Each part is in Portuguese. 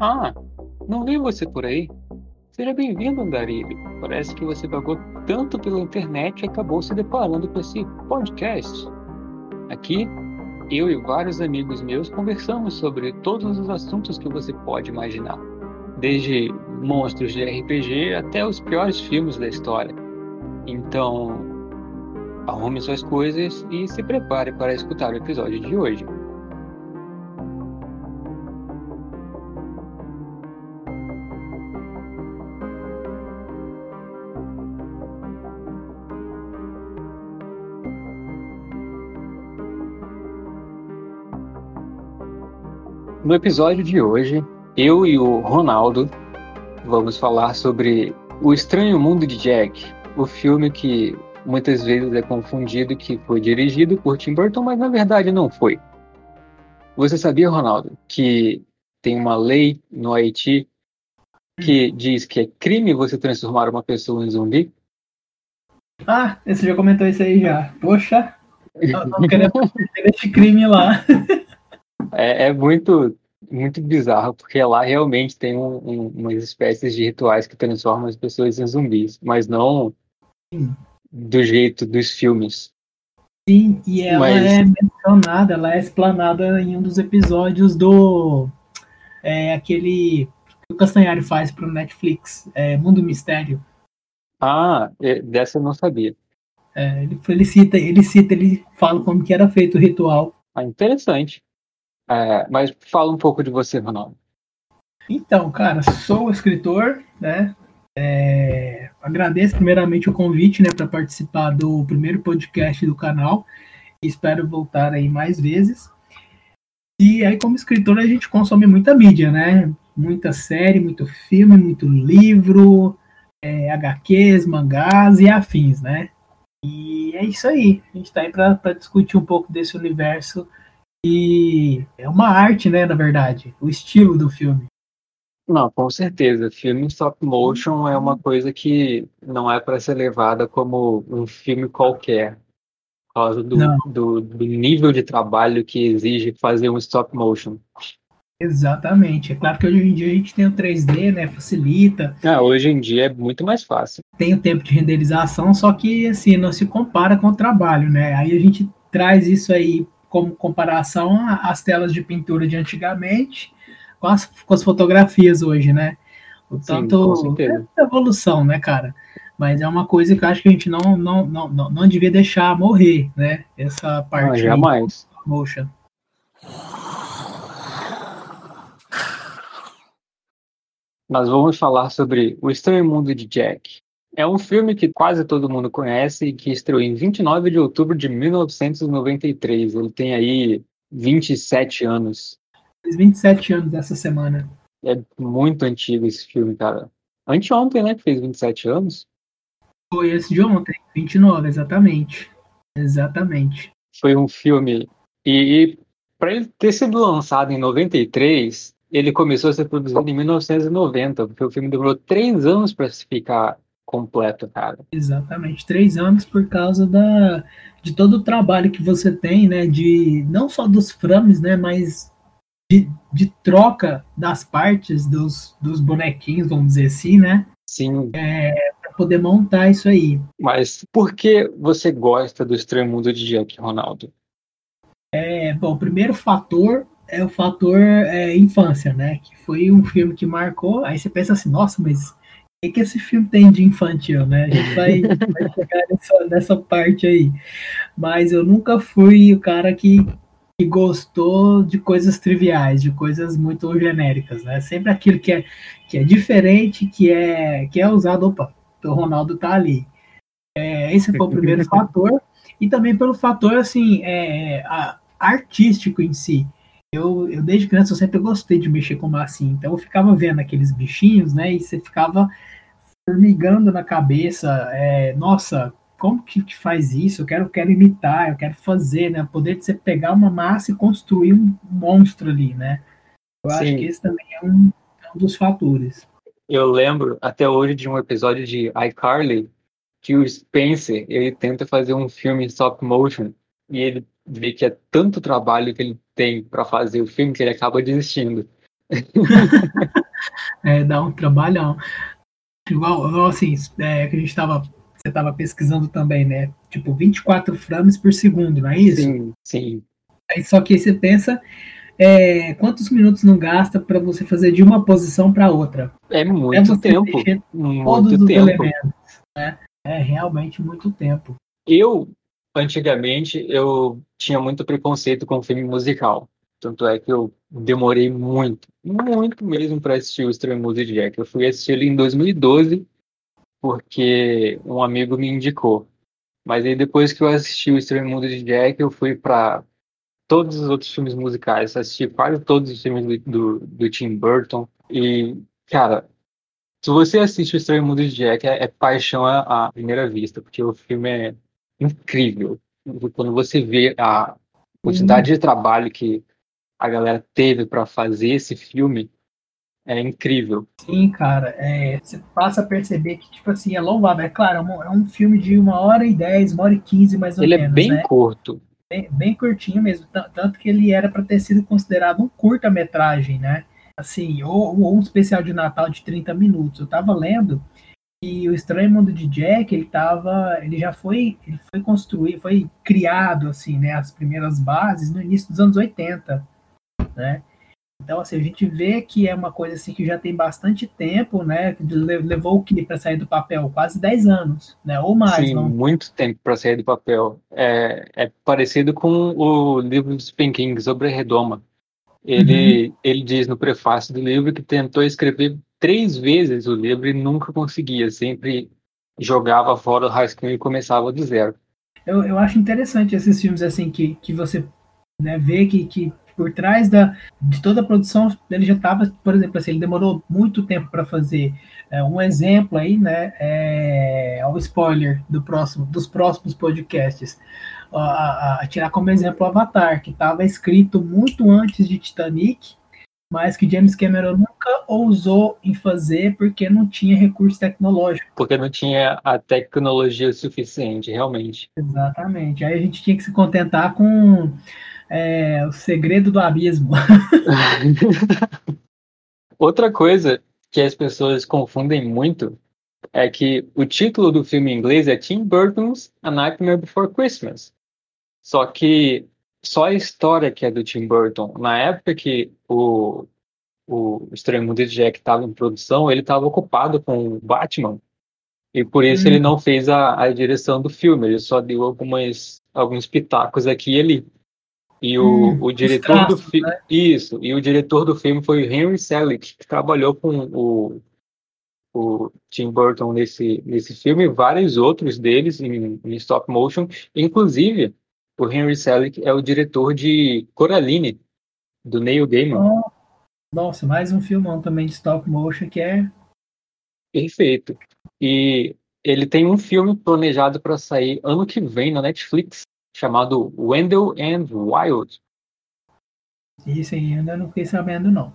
Ah, não vi você por aí. Seja bem-vindo, Andarilho. Parece que você vagou tanto pela internet e acabou se deparando com esse podcast. Aqui, eu e vários amigos meus conversamos sobre todos os assuntos que você pode imaginar, desde monstros de RPG até os piores filmes da história. Então, arrume suas coisas e se prepare para escutar o episódio de hoje. No episódio de hoje, eu e o Ronaldo vamos falar sobre O Estranho Mundo de Jack, o filme que muitas vezes é confundido que foi dirigido por Tim Burton, mas na verdade não foi. Você sabia, Ronaldo, que tem uma lei no Haiti que diz que é crime você transformar uma pessoa em zumbi? Ah, você já comentou isso aí já. Poxa, não querendo esse crime lá. É, é, muito, muito bizarro, porque lá realmente tem um, um, umas espécies de rituais que transformam as pessoas em zumbis, mas não. Do jeito dos filmes. Sim, e ela mas... é mencionada, ela é explanada em um dos episódios do. É, aquele que o Castanhari faz para o Netflix, é, Mundo Mistério. Ah, é, dessa eu não sabia. É, ele, ele, cita, ele cita, ele fala como que era feito o ritual. Ah, interessante. É, mas fala um pouco de você, Ronaldo. Então, cara, sou escritor, né? É, agradeço primeiramente o convite, né, para participar do primeiro podcast do canal. Espero voltar aí mais vezes. E aí, como escritor, a gente consome muita mídia, né? Muita série, muito filme, muito livro, é, HQs, mangás e afins, né? E é isso aí. A gente está aí para discutir um pouco desse universo e é uma arte, né, na verdade, o estilo do filme. Não, com certeza. Filme stop motion é uma coisa que não é para ser levada como um filme qualquer, por causa do, do, do, nível de trabalho que exige fazer um stop motion. Exatamente. É claro que hoje em dia a gente tem o 3D, né? Facilita. Ah, hoje em dia é muito mais fácil. Tem o tempo de renderização, só que assim, não se compara com o trabalho, né? Aí a gente traz isso aí como comparação às telas de pintura de antigamente com as, com as fotografias hoje, né? Portanto, Sim, é evolução, né, cara? Mas é uma coisa que eu acho que a gente não, não, não, não, não devia deixar morrer, né? Essa parte. Não, jamais. Motion. Nós vamos falar sobre O Estranho Mundo de Jack. É um filme que quase todo mundo conhece e que estreou em 29 de outubro de 1993. Ele tem aí 27 anos. Fez 27 anos essa semana. É muito antigo esse filme, cara. Anteontem, né, que fez 27 anos. Foi esse de ontem, 29, exatamente. Exatamente. Foi um filme. E, e para ele ter sido lançado em 93, ele começou a ser produzido em 1990, porque o filme demorou três anos para ficar completo, cara. Exatamente, três anos por causa da, de todo o trabalho que você tem, né? De não só dos frames, né? Mas de, de troca das partes dos, dos bonequinhos, vamos dizer assim, né? Sim. É, para poder montar isso aí. Mas por que você gosta do Estranho Mundo de Jack, Ronaldo? É, bom, o primeiro fator é o fator é, infância, né? Que foi um filme que marcou. Aí você pensa assim, nossa, mas que, que esse filme tem de infantil, né? A gente vai, vai chegar nessa, nessa, parte aí. Mas eu nunca fui o cara que, que gostou de coisas triviais, de coisas muito genéricas, né? Sempre aquilo que é, que é diferente, que é, que é usado. Opa, o Ronaldo tá ali. É, esse foi o primeiro fator. E também pelo fator, assim, é, a, artístico em si. Eu, eu, desde criança eu sempre gostei de mexer com massinha, então eu ficava vendo aqueles bichinhos, né? E você ficava formigando na cabeça, é, nossa, como que, que, faz isso? Eu quero, quero imitar, eu quero fazer, né? O poder de você pegar uma massa e construir um monstro ali, né? Eu Sim. acho que esse também é um, é um, dos fatores. Eu lembro até hoje de um episódio de iCarly que o Spencer ele tenta fazer um filme stop motion e ele vê que é tanto trabalho que ele tem para fazer o filme que ele acaba desistindo. é, dá um trabalhão. Igual, igual assim, é, que a gente estava você estava pesquisando também, né? Tipo, 24 frames por segundo, não é isso? Sim, sim. Aí, só que aí você pensa é, quantos minutos não gasta para você fazer de uma posição para outra? É muito é tempo. Muito tempo. elementos. Né? É realmente muito tempo. Eu, antigamente, eu tinha muito preconceito com filme musical. Tanto é que eu demorei muito, muito mesmo para assistir o Extreme de Jack. Eu fui assistir ele em 2012 porque um amigo me indicou. Mas aí depois que eu assisti o Extreme Mundo de Jack, eu fui para todos os outros filmes musicais, assisti quase todos os filmes do, do Tim Burton. E, cara, se você assiste o Estranho Mundo de Jack, é, é paixão à, à, primeira vista, porque o filme é incrível. Quando você vê a quantidade de trabalho que a galera teve para fazer esse filme, é incrível. Sim, cara. É, você passa a perceber que, tipo assim, é louvável. É claro, é um, é um filme de uma hora e dez, uma hora e quinze, mais ou Ele menos. Ele é bem né? curto. Bem, bem, curtinho mesmo. Tanto que ele era para ter sido considerado um curta-metragem, né? Assim, ou, ou, um especial de Natal de 30 minutos. Eu tava lendo e o Estranho Mundo de Jack, ele tava, ele já foi, ele foi construído, foi criado assim, né, as primeiras bases no início dos anos 80, né? Então, assim, a gente vê que é uma coisa assim que já tem bastante tempo, né? Levou o que para sair do papel? Quase 10 anos, né? Ou mais. Sim, não? muito tempo para sair do papel. É, é, parecido com o livro do Stephen King sobre a Redoma. Ele, uhum. ele diz no prefácio do livro que tentou escrever três vezes o livro e nunca conseguia. Sempre jogava fora o rascunho e começava do zero. Eu, eu acho interessante esses filmes assim que, que você né, vê que, que por trás da, de toda a produção, ele já estava, por exemplo, assim, ele demorou muito tempo para fazer. É, um exemplo aí, né, é, é o spoiler do próximo, dos próximos podcasts. A, a, a tirar como exemplo o Avatar, que estava escrito muito antes de Titanic, mas que James Cameron nunca ousou em fazer porque não tinha recurso tecnológico. Porque não tinha a tecnologia suficiente, realmente. Exatamente. Aí a gente tinha que se contentar com é, o segredo do abismo. Outra coisa que as pessoas confundem muito é que o título do filme em inglês é Tim Burton's A Nightmare Before Christmas. Só que só a história que é do Tim Burton, na época que o, o Estranho Mundo de Jack estava em produção, ele estava ocupado com o Batman. E por isso hum. ele não fez a, a direção do filme, ele só deu algumas, alguns pitacos aqui e ali. E o, hum, o diretor traços, do filme. Né? Isso, e o diretor do filme foi o Henry Selick, que trabalhou com o, o Tim Burton nesse, nesse filme, vários outros deles em, em stop motion. Inclusive, o Henry Selick é o diretor de Coraline, do Neil Gaiman. Oh, nossa, mais um filmão também de stop motion que é. Perfeito. E ele tem um filme planejado para sair ano que vem na Netflix, chamado Wendell and Wild. Isso aí, ainda não fiquei sabendo, não.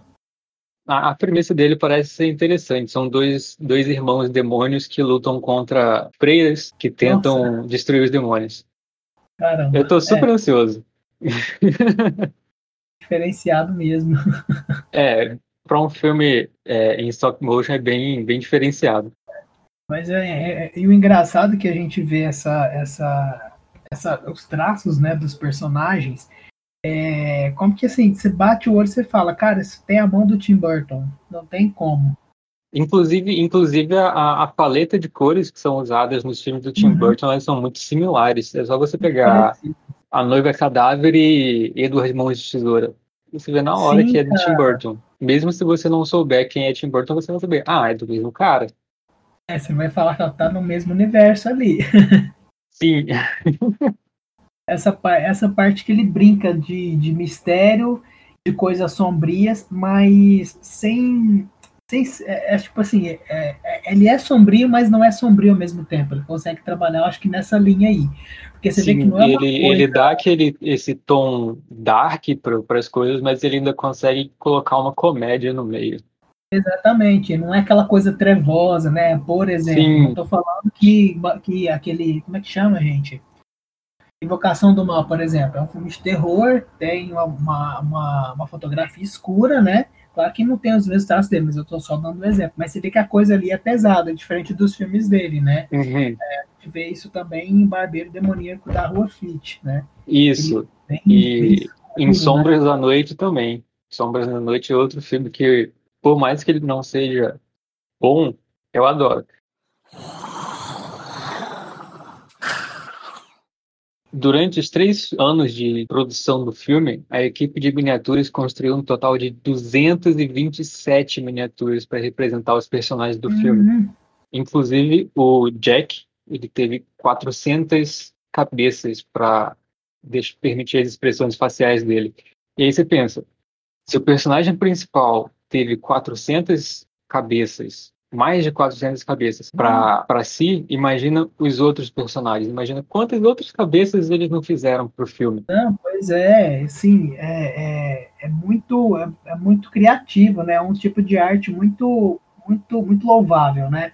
A, a premissa dele parece ser interessante. São dois, dois irmãos demônios que lutam contra freiras que tentam Nossa. destruir os demônios. Caramba. Eu tô super é. ansioso. Diferenciado mesmo. É, para um filme é, em stop motion é bem, bem diferenciado. Mas é, é, é, e o engraçado é que a gente vê essa, essa essa, os traços né, dos personagens, é, como que assim, você bate o olho e você fala, cara, isso tem a mão do Tim Burton, não tem como. Inclusive, inclusive a, a paleta de cores que são usadas nos filmes do Tim uhum. Burton, elas são muito similares. É só você pegar é a noiva cadáver e Edward Mãos de Tesoura. Você vê na hora Sim, que é do. Tim Burton. Mesmo se você não souber quem é Tim Burton, você vai saber, ah, é do mesmo cara. É, você vai falar que ela tá no mesmo universo ali. Sim. essa, essa parte que ele brinca de, de mistério, de coisas sombrias, mas sem. sem é, é tipo assim, é, é, ele é sombrio, mas não é sombrio ao mesmo tempo. Ele consegue trabalhar, acho que nessa linha aí. Porque você Sim, vê que não é ele, coisa... ele dá aquele, esse tom dark para as coisas, mas ele ainda consegue colocar uma comédia no meio. Exatamente, não é aquela coisa trevosa, né? Por exemplo, tô falando que, que aquele. Como é que chama, gente? Invocação do Mal, por exemplo, é um filme de terror, tem uma, uma, uma, uma fotografia escura, né? Claro que não tem os mesmos traços dele, mas eu tô só dando um exemplo. Mas você vê que a coisa ali é pesada, diferente dos filmes dele, né? Uhum. A gente vê isso também em Barbeiro Demoníaco da Rua Fleet, né? Isso. Bem, E bem em escuro, né? Sombras da Noite também. Sombras da Noite é outro filme que, por mais que ele não seja bom, eu adoro. Durante os três anos de produção do filme, a equipe de miniaturas construiu um total de 227 miniaturas para representar os personagens do filme. Uhum. Inclusive, o Jack, ele teve 400 cabeças para permitir as expressões faciais dele. E aí você pensa, se o personagem principal teve 400 cabeças, mais de 400 cabeças para si, imagina os outros personagens. Imagina quantas outras cabeças eles não fizeram pro filme. Não, pois é, sim, é, é, é muito é, é muito criativo, né? É um tipo de arte muito muito muito louvável, né?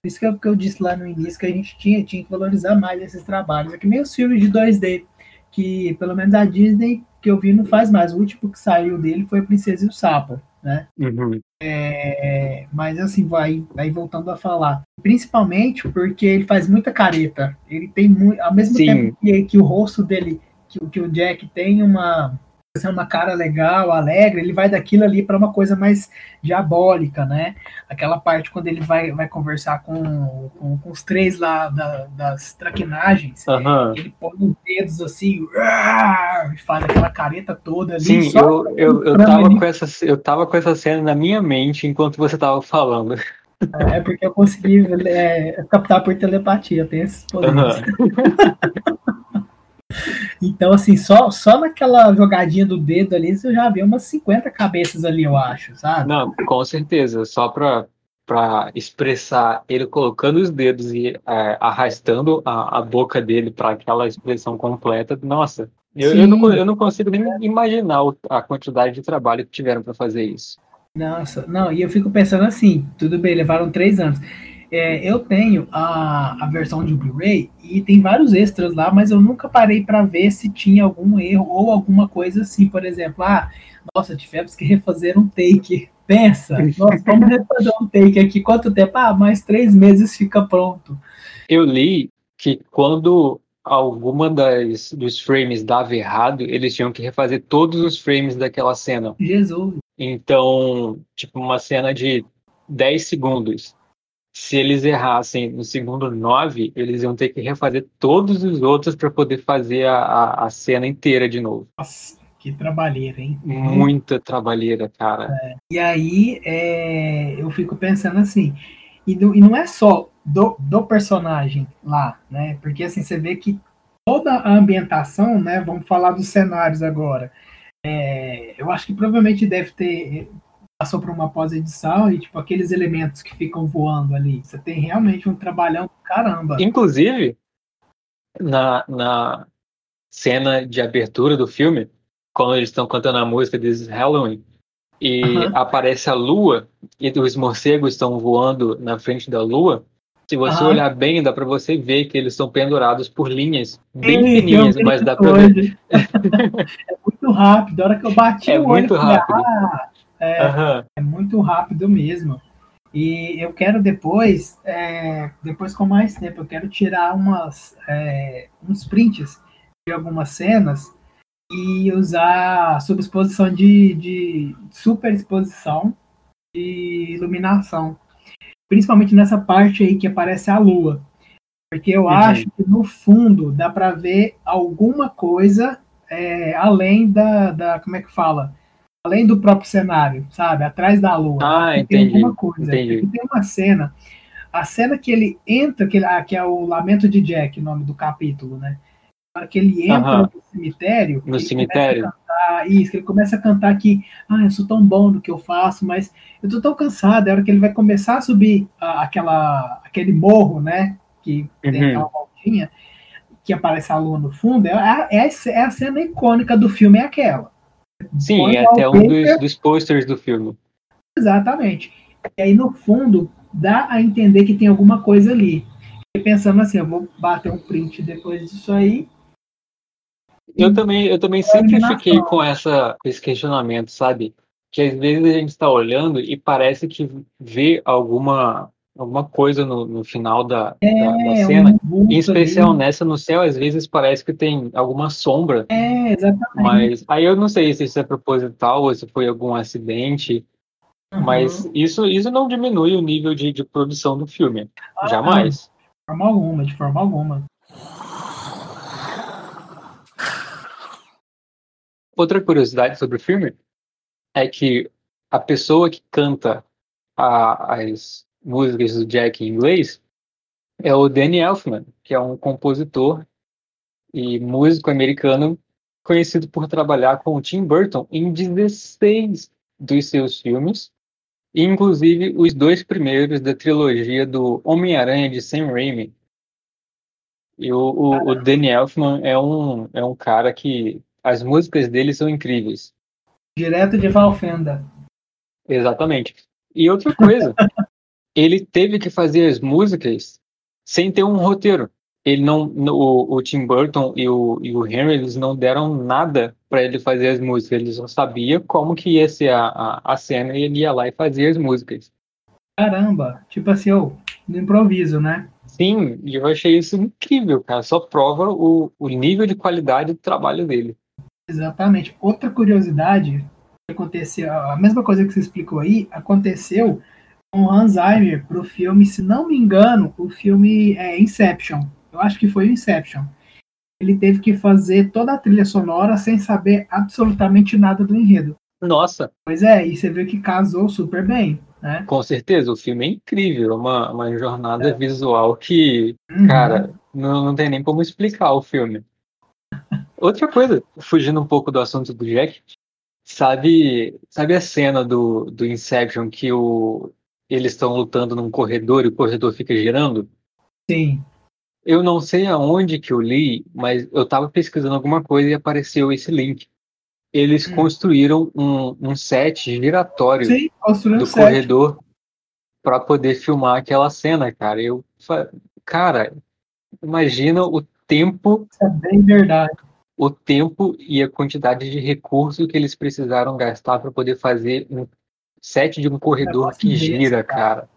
Por isso que eu, que eu disse lá no início que a gente tinha, tinha que valorizar mais esses trabalhos. É que nem os filmes de 2D, que pelo menos a Disney que eu vi não faz mais. O último que saiu dele foi a Princesa e o Sapo, né? Uhum. É, mas assim, vai, vai voltando a falar. Principalmente porque ele faz muita careta. Ele tem muito. Ao mesmo Sim. tempo que, que o rosto dele, que, que o Jack tem uma, uma cara legal, alegre, ele vai daquilo ali para uma coisa mais diabólica, né? Aquela parte quando ele vai, vai conversar com, com, com os três lá da- das traquinagens. Aham. Ele põe os dedos assim, e faz aquela careta toda ali. Sim, eu, eu, eu, tava mim- com essa, eu tava com essa cena na minha mente enquanto você tava falando. É porque eu consegui é, captar por telepatia, tem esses poderes. Aham. Então, assim, só, só naquela jogadinha do dedo ali, você já vê umas 50 cabeças ali, eu acho, sabe? Não, com certeza. Só pra, pra expressar ele colocando os dedos e é, arrastando a, a boca dele para aquela expressão completa. Nossa, eu, eu, não, eu não consigo nem imaginar a quantidade de trabalho que tiveram para fazer isso. Nossa, não, e eu fico pensando assim, tudo bem, levaram três anos. É, eu tenho a, a versão de Blu-ray e tem vários extras lá, mas eu nunca parei para ver se tinha algum erro ou alguma coisa assim, por exemplo, ah, nossa, tivemos que refazer um take. Pensa, nossa, vamos refazer um take aqui, quanto tempo? Ah, mais três meses fica pronto. Eu li que quando alguma das, dos frames dava errado, eles tinham que refazer todos os frames daquela cena. Jesus. Então, tipo, uma cena de 10 segundos. Se eles errassem no segundo 9, eles iam ter que refazer todos os outros para poder fazer a, a, a cena inteira de novo. Nossa, que trabalheira, hein? Muita trabalheira, cara. E aí é, eu fico pensando assim, e, do- e não é só do, do personagem lá, né? Porque assim, você vê que toda a ambientação, né? Vamos falar dos cenários agora. É, eu acho que provavelmente deve ter. Passou por uma pós-edição e, tipo, aqueles elementos que ficam voando ali. Você tem realmente um trabalhão do caramba. Inclusive, na, na cena de abertura do filme, quando eles estão cantando a música is Halloween, e Aham. aparece a lua, e os morcegos estão voando na frente da lua, se você Aham. olhar bem, dá para você ver que eles estão pendurados por linhas bem fininhas, mas dá para ver. é muito rápido. A hora que eu bati É o olho, muito eu falei, rápido. ah, é, Aham. É muito rápido mesmo. E eu quero depois, é, depois com mais tempo, eu quero tirar umas, é, uns prints de algumas cenas e usar subexposição de, de superexposição de iluminação. Principalmente nessa parte aí que aparece a lua. Porque eu Uhum. acho que no fundo dá para ver alguma coisa é, além da, da. Como é que fala? Além do próprio cenário, sabe? Atrás da lua. Ah, Tem entendi, alguma coisa. entendi. Porque tem uma cena, a cena que ele entra, que, ah, que é o Lamento de Jack, o nome do capítulo, né? Na hora que ele entra Aham. no cemitério, No ele cemitério? começa a cantar, isso, que ele começa a cantar que, ah, eu sou tão bom do que eu faço, mas eu tô tão cansado, é a hora que ele vai começar a subir ah, aquela, aquele morro, né? Que tem Uhum. aquela voltinha, que aparece a lua no fundo, é é é a cena icônica do filme, é aquela. Sim, é até um dos, dos posters do filme. Exatamente. E aí, no fundo, dá a entender que tem alguma coisa ali. E pensando assim, eu vou bater um print depois disso aí. Eu também, eu também sempre fiquei com, essa, com esse questionamento, sabe? Que às vezes a gente está olhando e parece que vê alguma, alguma coisa no, no final da, é, da, da cena. Um em especial ali. nessa no céu, às vezes parece que tem alguma sombra. É, exatamente. Mas aí eu não sei se isso é proposital ou se foi algum acidente. Uhum. Mas isso, isso não diminui o nível de, de produção do filme. Ah, Jamais. De forma alguma, de forma alguma. Outra curiosidade sobre o filme é que a pessoa que canta a, as músicas do Jack em inglês é o Danny Elfman, que é um compositor e músico americano conhecido por trabalhar com o Tim Burton em 16 dos seus filmes, inclusive os dois primeiros da trilogia do Homem-Aranha de Sam Raimi. E o, o, o Danny Elfman é um, é um cara que as músicas dele são incríveis. Direto de Valfenda. Exatamente. E outra coisa, ele teve que fazer as músicas sem ter um roteiro. Ele não, o, o Tim Burton e o, e o Henry, eles não deram nada para ele fazer as músicas. Ele só sabia como que ia ser a, a, a cena e ele ia lá e fazia as músicas. Caramba, tipo assim, oh, no improviso, né? Sim, e eu achei isso incrível, cara. Só prova o, o nível de qualidade do trabalho dele. Exatamente. Outra curiosidade que aconteceu, a mesma coisa que você explicou aí, aconteceu com Hans Zimmer para o filme, se não me engano, o filme é Inception. Eu acho que foi o Inception. Ele teve que fazer toda a trilha sonora sem saber absolutamente nada do enredo. Nossa! Pois é, e você viu que casou super bem, né? Com certeza, o filme é incrível, uma, uma jornada é. visual que, uhum. cara, não, não tem nem como explicar o filme. Outra coisa, fugindo um pouco do assunto do Jack, sabe, sabe a cena do, do Inception que o, eles estão lutando num corredor e o corredor fica girando? Sim. Eu não sei aonde que eu li, mas eu estava pesquisando alguma coisa e apareceu esse link. Eles hum. construíram um, um set giratório Sim, do corredor para poder filmar aquela cena, cara. Eu, cara, imagina o tempo. Isso é bem verdade. O tempo e a quantidade de recursos que eles precisaram gastar para poder fazer um set de um corredor que gira, cara.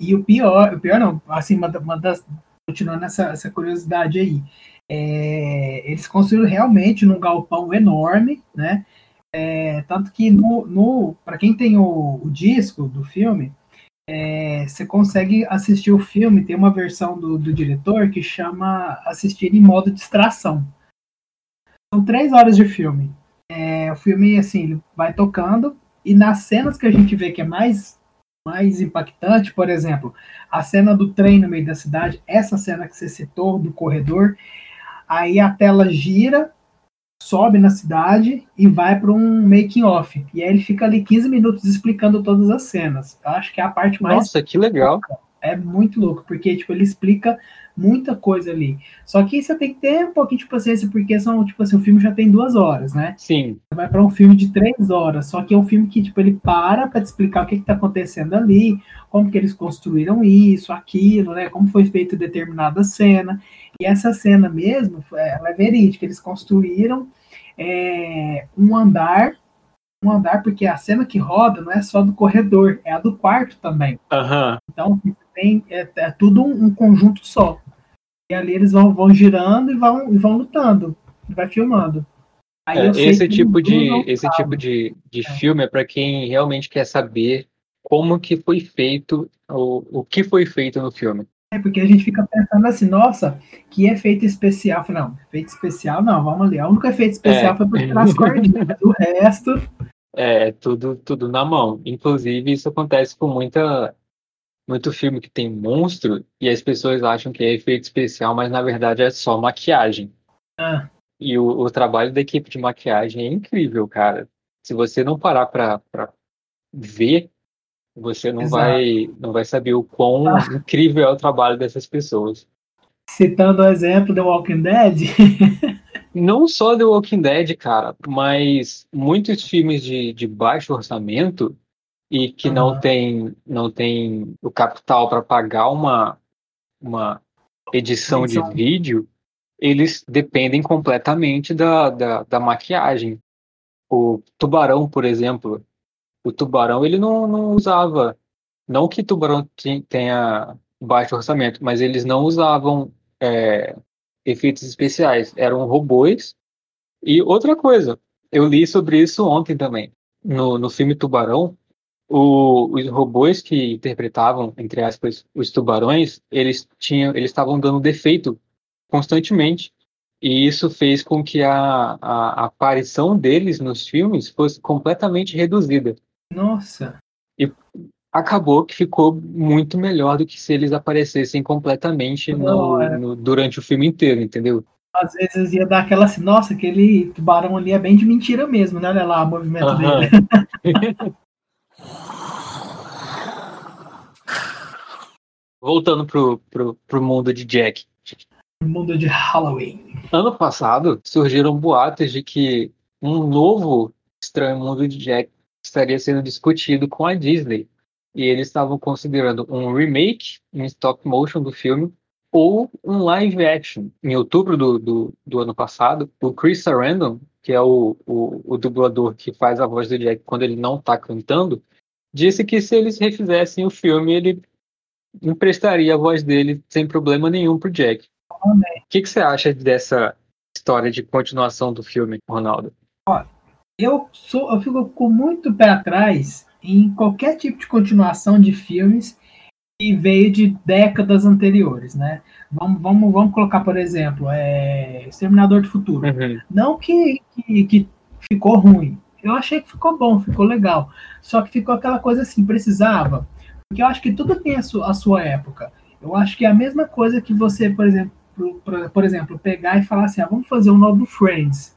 E o pior, o pior não, assim, uma, uma das, continuando essa, essa curiosidade aí, é, eles construíram realmente num galpão enorme, né? É, tanto que no, no para quem tem o, o, disco do filme, é, você consegue assistir o filme. Tem uma versão do, do diretor que chama assistir em modo distração. São três horas de filme. É, o filme assim ele vai tocando e nas cenas que a gente vê que é mais mais impactante, por exemplo, a cena do trem no meio da cidade, essa cena que você citou do corredor, aí a tela gira, sobe na cidade e vai para um making off. E aí ele fica ali 15 minutos explicando todas as cenas. Eu acho que é a parte mais Nossa, que legal. É muito louco, porque tipo ele explica muita coisa ali. Só que você tem que ter um pouquinho de paciência, porque são, tipo assim, o filme já tem duas horas, né? Sim. Você vai para um filme de três horas, só que é um filme que, tipo, ele para para te explicar o que, está acontecendo ali, como que eles construíram isso, aquilo, né? Como foi feita determinada cena. E essa cena mesmo, ela é verídica, eles construíram é, um andar um andar, porque a cena que roda não é só do corredor, é a do quarto também. Uhum. Então tem, é, é tudo um, um, conjunto só. E ali eles vão, vão girando e vão, e vão lutando, e vai filmando. É, esse tipo de esse tipo de, de é. filme é para quem realmente quer saber como que foi feito o, o que foi feito no filme. É porque a gente fica pensando assim, nossa, que efeito especial. Não, efeito especial não, vamos ali. O único efeito especial é. foi por tirar as cordinhas. o resto. É, tudo, tudo na mão. Inclusive, isso acontece com muita muito filme que tem monstro e as pessoas acham que é efeito especial, mas na verdade é só maquiagem. Ah. E o, o trabalho da equipe de maquiagem é incrível, cara. Se você não parar pra, pra ver, você não vai, não vai saber o quão ah. incrível é o trabalho dessas pessoas. Citando o exemplo do Walking Dead. não só The Walking Dead, cara, mas muitos filmes de, de baixo orçamento e que uhum. não tem não tem o capital para pagar uma uma edição, edição, de vídeo, eles dependem completamente da, da, da, maquiagem. O tubarão, por exemplo, o tubarão ele não, não usava, não que tubarão tenha baixo orçamento, mas eles não usavam é, efeitos especiais, eram robôs. E outra coisa, eu li sobre isso ontem também. No, no filme Tubarão, o, os robôs que interpretavam, entre aspas, os tubarões, eles tinham, eles estavam dando defeito constantemente. E isso fez com que a, a, aparição deles nos filmes fosse completamente reduzida. Nossa! E acabou que ficou muito melhor do que se eles aparecessem completamente no, no, durante o filme inteiro, entendeu? Às vezes ia dar aquela assim, nossa, aquele tubarão ali é bem de mentira mesmo, né? Olha lá o movimento uh -huh. dele. Voltando pro, pro, pro mundo de Jack. Mundo de Halloween. Ano passado surgiram boatos de que um novo Estranho Mundo de Jack estaria sendo discutido com a Disney. E eles estavam considerando um remake em stop motion do filme ou um live action. Em outubro do, do, do ano passado, o Chris Sarandon, que é o, o, o, dublador que faz a voz do Jack quando ele não está cantando, disse que se eles refizessem o filme, ele emprestaria a voz dele sem problema nenhum pro Jack. O que, que você acha dessa história de continuação do filme, Ronaldo? Ó, eu sou, eu fico com muito pé atrás em qualquer tipo de continuação de filmes que veio de décadas anteriores, né? Vamos, vamos, vamos colocar, por exemplo, é, Exterminador do Futuro. Uhum. Não que, que, que ficou ruim. Eu achei que ficou bom, ficou legal. Só que ficou aquela coisa assim, precisava porque eu acho que tudo tem a sua, a sua época. Eu acho que é a mesma coisa que você, por exemplo, por, por exemplo, pegar e falar assim, ah, vamos fazer um novo Friends.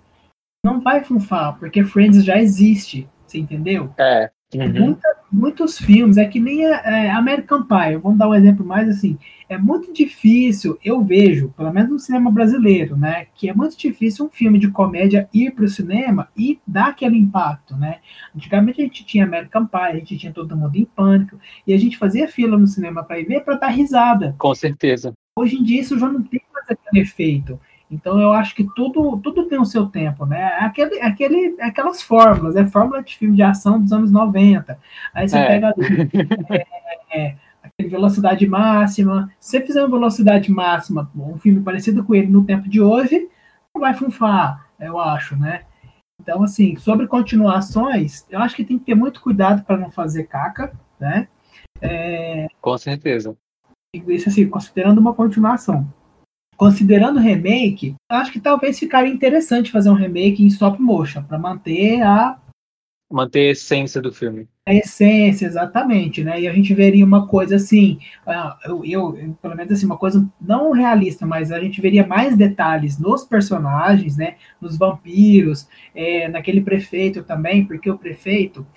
Não vai funfar, porque Friends já existe, você entendeu? É. Uhum. Muita, muitos filmes, é que nem a, é, American Pie, vamos dar um exemplo mais assim, é muito difícil, eu vejo, pelo menos no cinema brasileiro, né, que é muito difícil um filme de comédia ir para o cinema e dar aquele impacto, né. Antigamente a gente tinha American Pie, a gente tinha Todo Mundo em Pânico, e a gente fazia fila no cinema para ir ver para dar risada. Com certeza. Hoje em dia isso já não tem mais aquele efeito. Então eu acho que tudo, tudo tem o seu tempo, né? Aquele, aquele, aquelas fórmulas, é fórmula de filme de ação dos anos 90. Aí você é. pega ali, é, é, aquele velocidade máxima. Se você fizer uma velocidade máxima, um filme parecido com ele no tempo de hoje, não vai funfar, eu acho, né? Então, assim, sobre continuações, eu acho que tem que ter muito cuidado para não fazer caca, né? É, com certeza. Isso assim, considerando uma continuação considerando remake, acho que talvez ficaria interessante fazer um remake em stop motion para manter a manter a essência do filme. A essência, exatamente, né? E a gente veria uma coisa assim, ah, eu, eu, pelo menos assim, uma coisa não realista, mas a gente veria mais detalhes nos personagens, né? Nos vampiros, é, naquele prefeito também, porque o prefeito,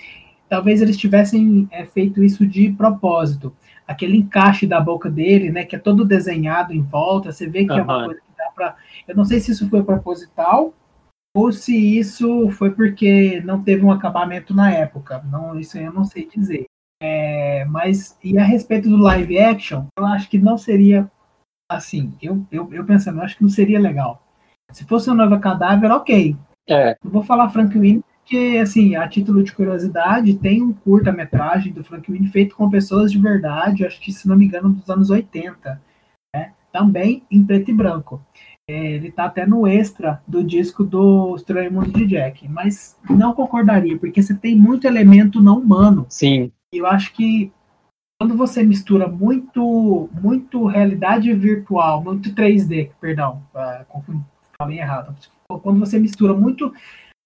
talvez eles tivessem é, feito isso de propósito aquele encaixe da boca dele, né, que é todo desenhado em volta, você vê que uhum. é uma coisa que dá para, eu não sei se isso foi proposital ou se isso foi porque não teve um acabamento na época, não, isso eu não sei dizer. É, mas e a respeito do live action, eu acho que não seria assim, eu, eu, eu pensando, eu acho que não seria legal. Se fosse um novo cadáver, ok. É. Eu vou falar Frank porque, assim, a título de curiosidade, tem um curta-metragem do Frank Winnie feito com pessoas de verdade, acho que, se não me engano, dos anos 80, né? também em preto e branco. É, ele tá até no extra do disco do Estranho Mundo de Jack, mas não concordaria, porque você tem muito elemento não humano. Sim. E eu acho que quando você mistura muito, muito realidade virtual, muito 3D, perdão, uh, falei errado. Quando você mistura muito,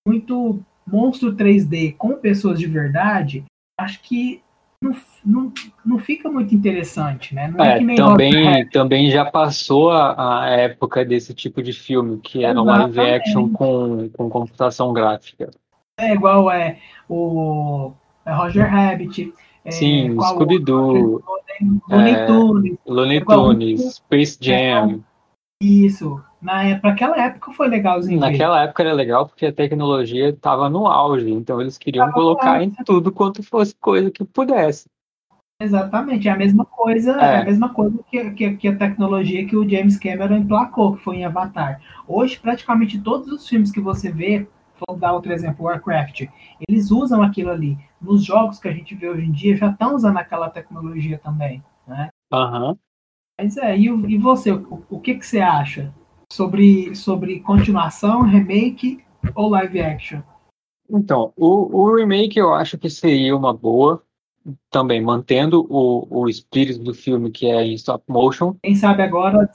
muito monstro 3D com pessoas de verdade, acho que não, não, não fica muito interessante, né? Não é, é também, também já passou a, a, época desse tipo de filme, que era um live action com, com computação gráfica. É igual é o é Roger Rabbit. É, Sim, Scooby-Doo. Looney Tunes. Looney Tunes, Space Jam. Isso. Na, pra aquela época foi legalzinho. Naquela época era legal porque a tecnologia estava no auge, então eles queriam tava colocar em tudo quanto fosse coisa que pudesse. Exatamente, é a mesma coisa, é. é, a mesma coisa que, que, que, a tecnologia que o James Cameron emplacou, que foi em Avatar. Hoje, praticamente todos os filmes que você vê, vou dar outro exemplo, Warcraft, eles usam aquilo ali. Nos jogos que a gente vê hoje em dia, já estão usando aquela tecnologia também, né? Uhum. Mas é, e, e você, o, o que, que você acha sobre, sobre continuação, remake ou live action? Então, o, o remake eu acho que seria uma boa, também mantendo o, o espírito do filme que é em stop motion. Quem sabe agora,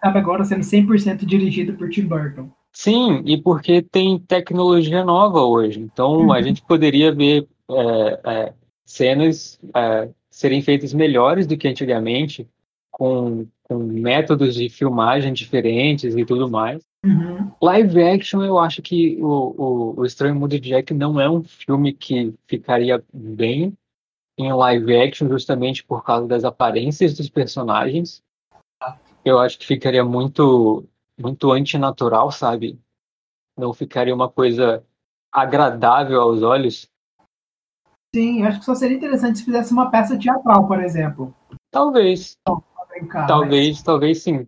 sabe agora sendo 100% dirigido por Tim Burton. Sim, e porque tem tecnologia nova hoje. Então uhum. a gente poderia ver é, é, cenas é, serem feitas melhores do que antigamente, com, com métodos de filmagem diferentes e tudo mais. Uhum. Live action, eu acho que o, o, o Estranho Mundo de Jack não é um filme que ficaria bem em live action justamente por causa das aparências dos personagens. Eu acho que ficaria muito muito antinatural, sabe? Não ficaria uma coisa agradável aos olhos. Sim, acho que só seria interessante se fizesse uma peça teatral, por exemplo. Talvez. Brincar, talvez, mas... talvez sim.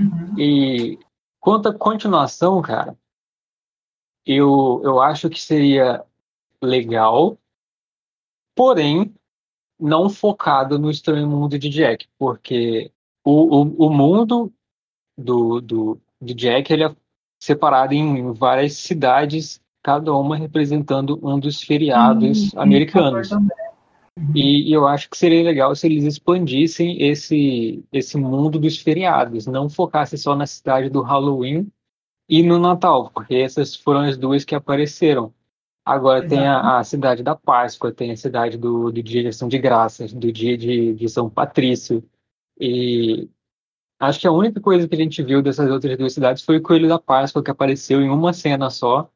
Uhum. E quanto à continuação, cara, eu, eu acho que seria legal porém não focado no estranho mundo de Jack, porque o, o, o mundo do, do, do Jack ele é separado em várias cidades, cada uma representando um dos feriados americanos. E, e, eu acho que seria legal se eles expandissem esse, esse mundo dos feriados, não focasse só na cidade do Halloween e no Natal, porque essas foram as duas que apareceram. Agora Exato. tem a, a, cidade da Páscoa, tem a cidade do, do dia de ação de graças, do dia de, de São Patrício. E acho que a única coisa que a gente viu dessas outras duas cidades foi o Coelho da Páscoa, que apareceu em uma cena só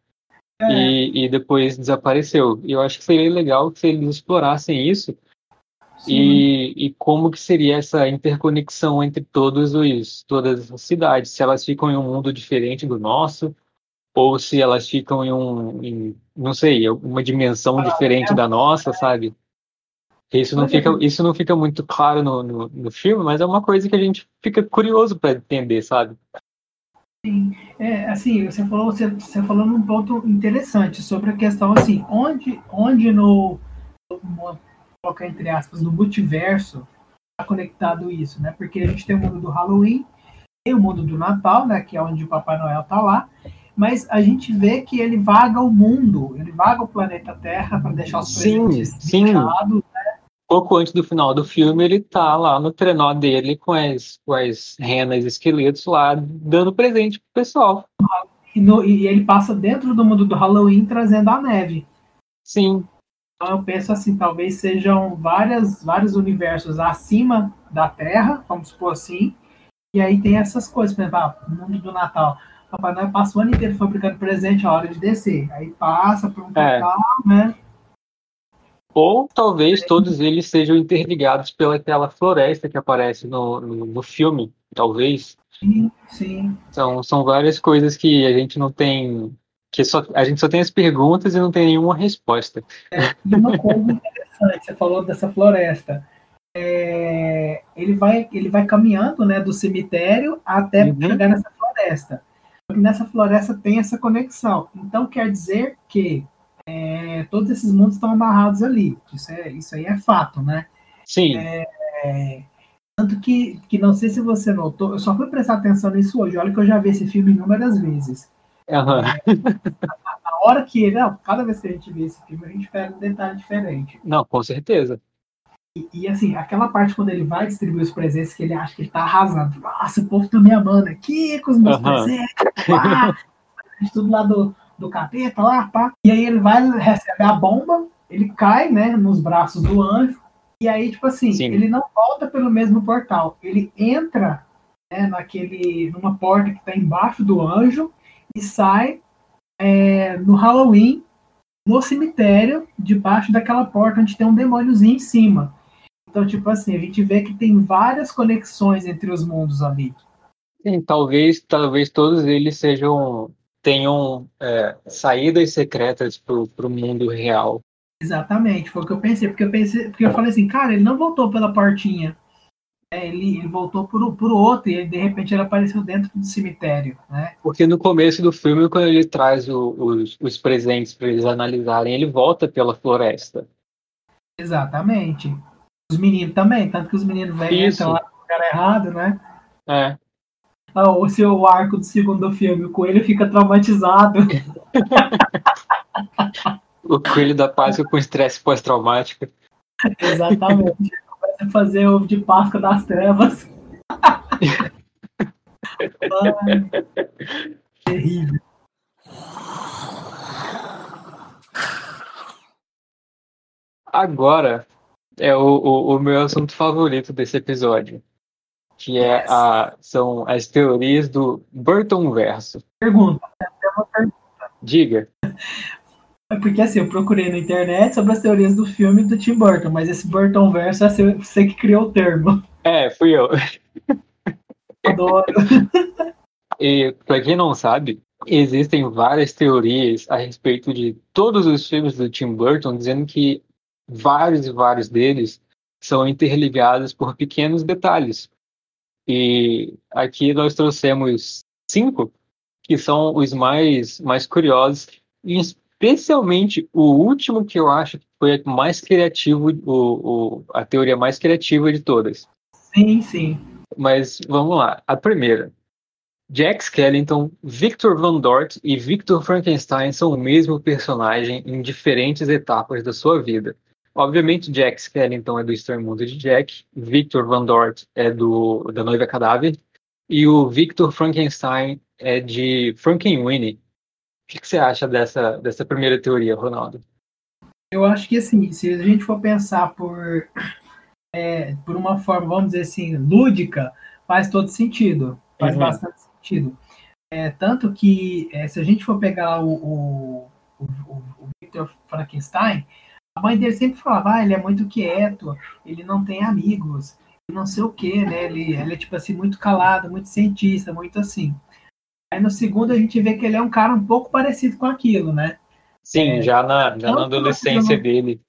é. e, e, depois desapareceu. E eu acho que seria legal se eles explorassem isso e, e, como que seria essa interconexão entre todos os, todas as cidades, se elas ficam em um mundo diferente do nosso, ou se elas ficam em um, em, não sei, uma dimensão diferente da nossa, sabe? Isso não fica, isso não fica muito claro no, no, no filme, mas é uma coisa que a gente fica curioso para entender, sabe? Sim, é, assim, você falou, você, você falou num ponto interessante sobre a questão, assim, onde, onde no, colocar entre aspas, no multiverso está conectado isso, né? Porque a gente tem o mundo do Halloween, tem o mundo do Natal, né? Que é onde o Papai Noel tá lá, mas a gente vê que ele vaga o mundo, ele vaga o planeta Terra para deixar os presentes sim, deixados? Pouco antes do final do filme, ele tá lá no trenó dele com as, com as renas e esqueletos lá, dando presente pro pessoal. E, no, e ele passa dentro do mundo do Halloween trazendo a neve. Sim. Então eu penso assim, talvez sejam várias, vários universos acima da Terra, vamos supor assim, e aí tem essas coisas, por exemplo, ah, o mundo do Natal Papai Noel passa o ano inteiro fabricando presente a hora de descer. Aí passa por um é. portal, né? Ou talvez todos eles sejam interligados pelaquela floresta que aparece no, no, no, filme, talvez. Sim, sim. São, são várias coisas que a gente não tem. que só, A gente só tem as perguntas e não tem nenhuma resposta. É, uma coisa interessante, você falou dessa floresta. É, ele, vai, ele vai caminhando né, do cemitério até uhum. chegar nessa floresta nessa floresta tem essa conexão. Então quer dizer que é, todos esses mundos estão amarrados ali. Isso, é, isso aí é fato, né? Sim. É, tanto que, que não sei se você notou, eu só fui prestar atenção nisso hoje. Olha que eu já vi esse filme inúmeras vezes. Uhum. a hora que. Não, cada vez que a gente vê esse filme, a gente pega um detalhe diferente. Não, com certeza. E, e, assim, aquela parte quando ele vai distribuir os presentes que ele acha que ele tá arrasando. Nossa, o povo tá me amando aqui com os meus uhum. presentes. Pá, tudo lá do, do capeta lá, pá. E aí ele vai, recebe a bomba, ele cai, né, nos braços do anjo. E aí, tipo assim, Sim. ele não volta pelo mesmo portal. Ele entra né, naquele, numa porta que tá embaixo do anjo e sai é, no Halloween no cemitério, debaixo daquela porta onde tem um demôniozinho em cima. Então, tipo assim, a gente vê que tem várias conexões entre os mundos ali. Sim, talvez, talvez todos eles sejam tenham é, saídas secretas pro, pro mundo real. Exatamente, foi o que eu pensei, porque eu pensei, porque eu falei assim, cara, ele não voltou pela portinha. É, ele, ele, voltou por, por outro e de repente ele apareceu dentro do cemitério, né? Porque no começo do filme, quando ele traz o, os, os presentes para eles analisarem, ele volta pela floresta. Exatamente. Os meninos também, tanto que os meninos vêm entram lá no lugar errado, né? É. Ah, o seu arco do segundo filme, o coelho fica traumatizado. o coelho da Páscoa com estresse pós-traumático. Exatamente fazer ovo de Páscoa das trevas. terrível. Agora é o, o, o, meu assunto favorito desse episódio, que é a, são as teorias do Burton verso. Pergunta, pergunta. Diga. É porque assim, eu procurei na internet sobre as teorias do filme do Tim Burton, mas esse Burton verso é você que criou o termo. É, fui eu. Adoro. E para quem não sabe, existem várias teorias a respeito de todos os filmes do Tim Burton, dizendo que vários e vários deles são interligados por pequenos detalhes. E aqui nós trouxemos cinco que são os mais, mais curiosos e especialmente o último que eu acho que foi mais criativo, o, o, a teoria mais criativa de todas. Sim, sim. Mas vamos lá. A primeira. Jack Skellington, Victor Van Dort e Victor Frankenstein são o mesmo personagem em diferentes etapas da sua vida. Obviamente, Jack Skellington é do Mundo de Jack, Victor Van Dort é do da Noiva Cadáver e o Victor Frankenstein é de Frankenweenie, o que, que você acha dessa, dessa primeira teoria, Ronaldo? Eu acho que assim, se a gente for pensar por, é, por uma forma, vamos dizer assim, lúdica, faz todo sentido. Faz uhum. bastante sentido. É, tanto que é, se a gente for pegar o, o, o, o Victor Frankenstein, a mãe dele sempre falava, ah, ele é muito quieto, ele não tem amigos, não sei o que, né? Ele, ele é tipo assim, muito calado, muito cientista, muito assim. Aí no segundo a gente vê que ele é um cara um pouco parecido com aquilo, né? Sim, é, já, na, já na adolescência na dele.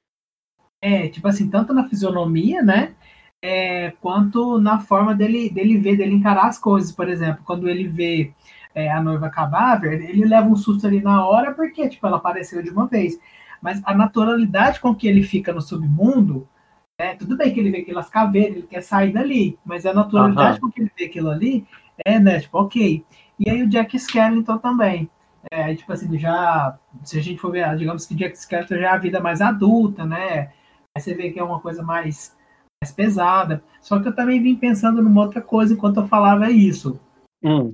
É, tipo assim, tanto na fisionomia, né? É, quanto na forma dele, dele ver, dele encarar as coisas. Por exemplo, quando ele vê é, a noiva cadáver, ele leva um susto ali na hora, porque tipo, ela apareceu de uma vez. Mas a naturalidade com que ele fica no submundo, é, tudo bem que ele vê aquelas caveiras, ele quer sair dali, mas a naturalidade com que ele vê aquilo ali é, né, tipo, ok. E aí o Jack Skellington também. É, tipo assim, já, se a gente for ver, digamos que Jack Skellington já é a vida mais adulta, né? Aí você vê que é uma coisa mais, mais pesada. Só que eu também vim pensando numa outra coisa enquanto eu falava isso. Hum.